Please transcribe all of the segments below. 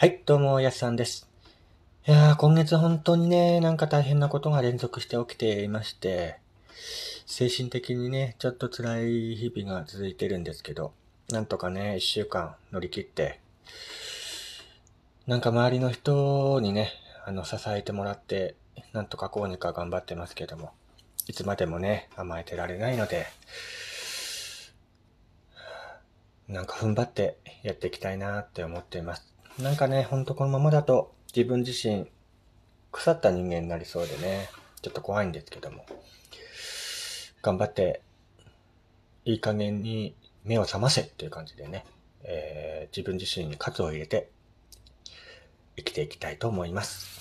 はい、どうも、やすさんです。いやー、今月本当にね、なんか大変なことが連続して起きていまして、精神的にね、ちょっと辛い日々が続いてるんですけど、なんとかね、一週間乗り切って、なんか周りの人にね、あの、支えてもらって、なんとかこうにか頑張ってますけども、いつまでもね、甘えてられないので、なんか踏ん張ってやっていきたいなって思っています。なんかね、ほんとこのままだと自分自身腐った人間になりそうでね、ちょっと怖いんですけども、頑張っていい加減に目を覚ませっていう感じでね、えー自分自身に喝を入れて生きていきたいと思います。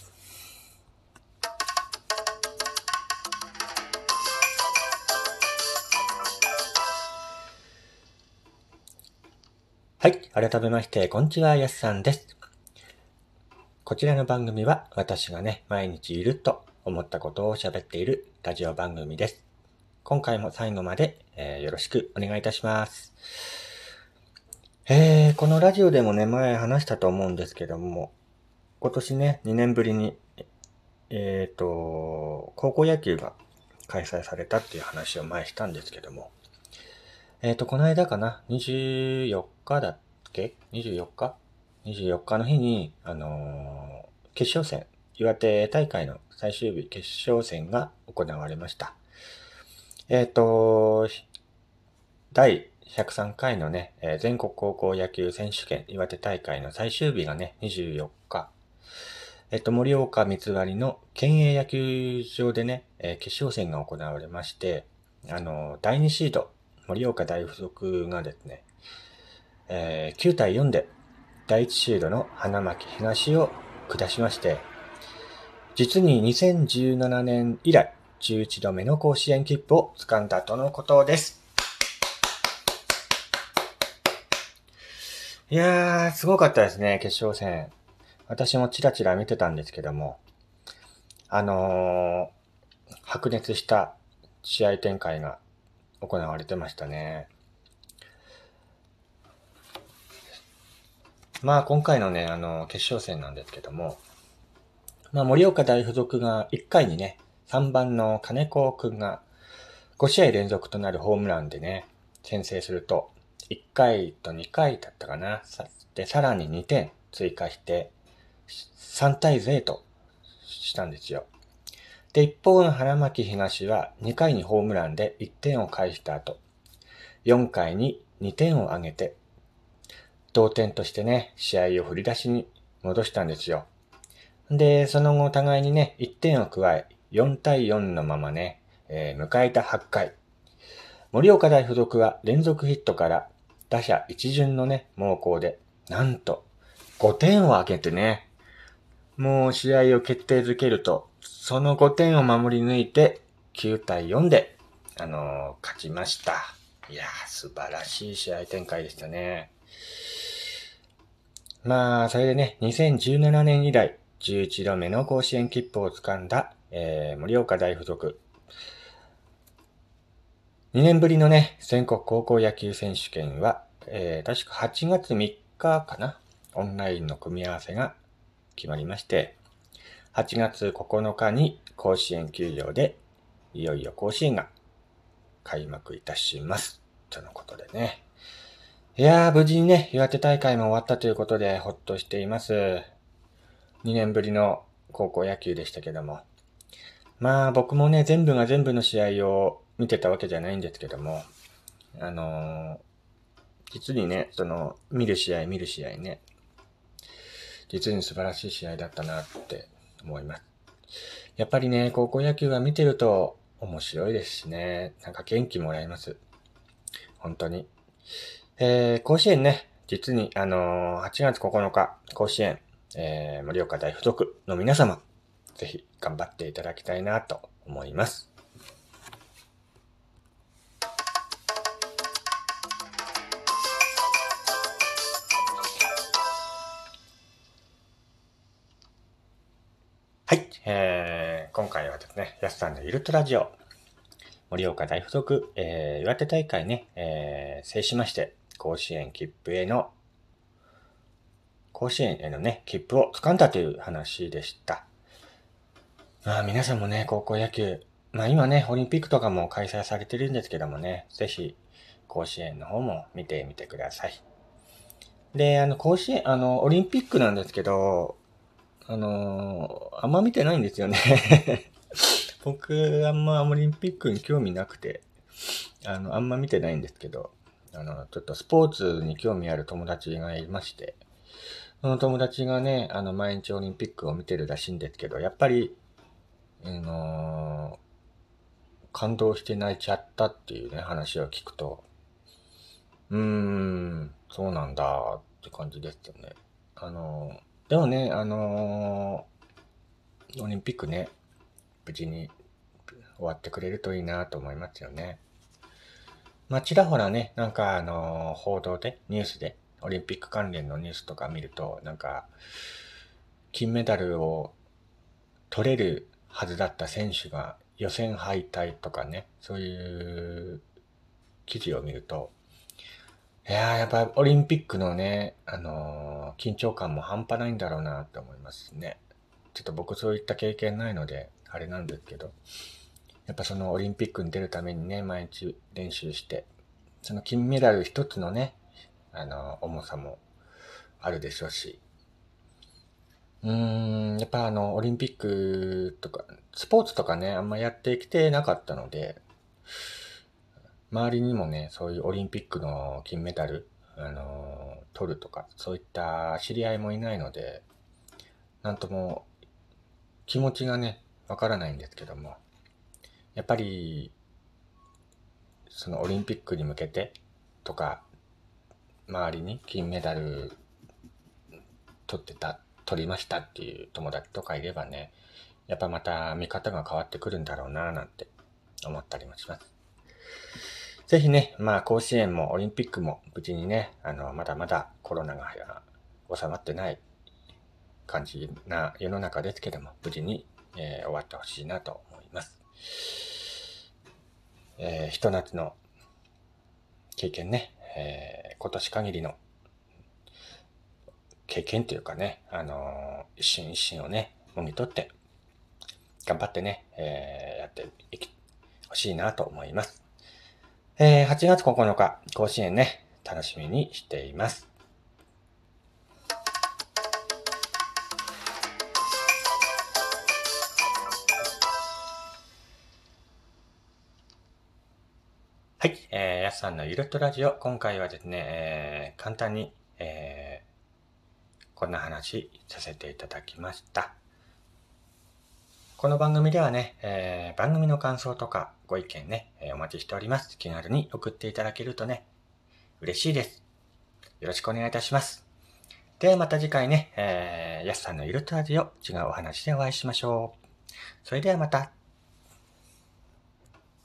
はい。改めまして、こんにちは、やすさんです。こちらの番組は、私がね、毎日いると思ったことを喋っているラジオ番組です。今回も最後まで、えーよろしくお願いいたします。えー、このラジオでもね、前話したと思うんですけども、今年ね、2年ぶりに、えっ、と、高校野球が開催されたっていう話を前したんですけども、えっ、と、この間かな ?24 日だっけ ?24 日 ?24 日の日に、あのー決勝戦、岩手大会の最終日、決勝戦が行われました。えっ、と、第103回のね、えー全国高校野球選手権岩手大会の最終日がね、24日。えっと、盛岡三つ割の県営野球場でね、え決勝戦が行われまして、あの、第2シード、盛岡大附属がですね、えー9対4で第1シードの花巻東を下しまして、実に2017年以来11度目の甲子園切符を掴んだとのことです。いやー、すごかったですね、決勝戦。私もチラチラ見てたんですけども、あのー白熱した試合展開が行われてましたね。まあ今回のね、あの、決勝戦なんですけども、まあ盛岡大附属が1回にね、3番の金子くんが5試合連続となるホームランでね、先制すると、1回と2回だったかな。で、さらに2点追加して、3対0としたんですよ。で、一方の花巻東は2回にホームランで1点を返した後、4回に2点を挙げて、同点としてね、試合を振り出しに戻したんですよ。で、その後お互いにね、1点を加え、4対4のままね、えー迎えた8回。盛岡大附属は連続ヒットから打者一巡のね、猛攻で、なんと5点を挙げてね、もう試合を決定づけると、その5点を守り抜いて、9対4で、あのー勝ちました。いやー、素晴らしい試合展開でしたね。まあ、それでね、2017年以来、11度目の甲子園切符を掴んだ、えー、盛岡大附属。2年ぶりのね、全国高校野球選手権は、えー、確か8月3日かな、オンラインの組み合わせが決まりまして、8月9日に甲子園球場で、いよいよ甲子園が開幕いたします。とのことでね。いやー、無事にね、岩手大会も終わったということで、ほっとしています。2年ぶりの高校野球でしたけども。まあ、僕もね、全部が全部の試合を見てたわけじゃないんですけども、あのー実にね、その、見る試合、見る試合ね、実に素晴らしい試合だったなって思います。やっぱりね、高校野球は見てると面白いですしね、なんか元気もらえます。本当に。えー、甲子園ね、実に、あのー8月9日、甲子園、えー、盛岡大附属の皆様、ぜひ頑張っていただきたいなと思います。はい、えー、今回はですね、やすさんのゆるっとラジオ、盛岡大附属、えー、岩手大会ね、えー、制しまして、甲子園切符への甲子園へのね、切符を掴んだという話でした。まあ皆さんもね、高校野球、まあ今ね、オリンピックとかも開催されてるんですけどもね、ぜひ甲子園の方も見てみてください。で、あの、甲子園、あの、オリンピックなんですけど、あのあんま見てないんですよね 僕、あんまオリンピックに興味なくて、あの、あんま見てないんですけど、あの、ちょっとスポーツに興味ある友達がいまして、その友達がね、あの、毎日オリンピックを見てるらしいんですけど、やっぱり、あの感動して泣いちゃったっていうね、話を聞くと、うーん、そうなんだって感じですよね。あの、でもね、あのオリンピックね、無事に終わってくれるといいなと思いますよね。まあ、ちらほらね、なんかあの報道で、ニュースで、オリンピック関連のニュースとか見ると、なんか、金メダルを取れるはずだった選手が予選敗退とかね、そういう記事を見ると、いや、やっぱオリンピックのね、あのー、緊張感も半端ないんだろうなって思いますね。ちょっと僕そういった経験ないので、あれなんですけど、やっぱそのオリンピックに出るためにね、毎日練習して、その金メダル一つのね、あの、重さもあるでしょうし、うーん、やっぱあの、オリンピックとか、スポーツとかね、あんまやってきてなかったので、周りにもね、そういうオリンピックの金メダル、あの、取るとか、そういった知り合いもいないので、なんとも気持ちがね、わからないんですけども、やっぱり、そのオリンピックに向けてとか、周りに金メダル取ってた、取りましたっていう友達とかいればね、やっぱまた見方が変わってくるんだろうななんて思ったりもします。ぜひね、まあ甲子園もオリンピックも無事にね、あの、まだまだコロナが収まってない感じな世の中ですけども、無事に、えー、終わってほしいなと思います。えー、ひと夏の経験ね、えー、今年限りの経験というかね、あのー、一瞬一瞬をね、もぎ取って、頑張ってね、えー、やっていき、ほしいなと思います。えー、8月9日、甲子園ね、楽しみにしています。はい、えー、やすさんのゆるっとラジオ、今回はですね、えー、簡単に、えー、こんな話させていただきました。この番組ではね、えー、番組の感想とかご意見ね、えー、お待ちしております。気軽に送っていただけるとね、嬉しいです。よろしくお願いいたします。ではまた次回ね、えー、やすさんのゆるっとラジオ、違うお話でお会いしましょう。それではまた。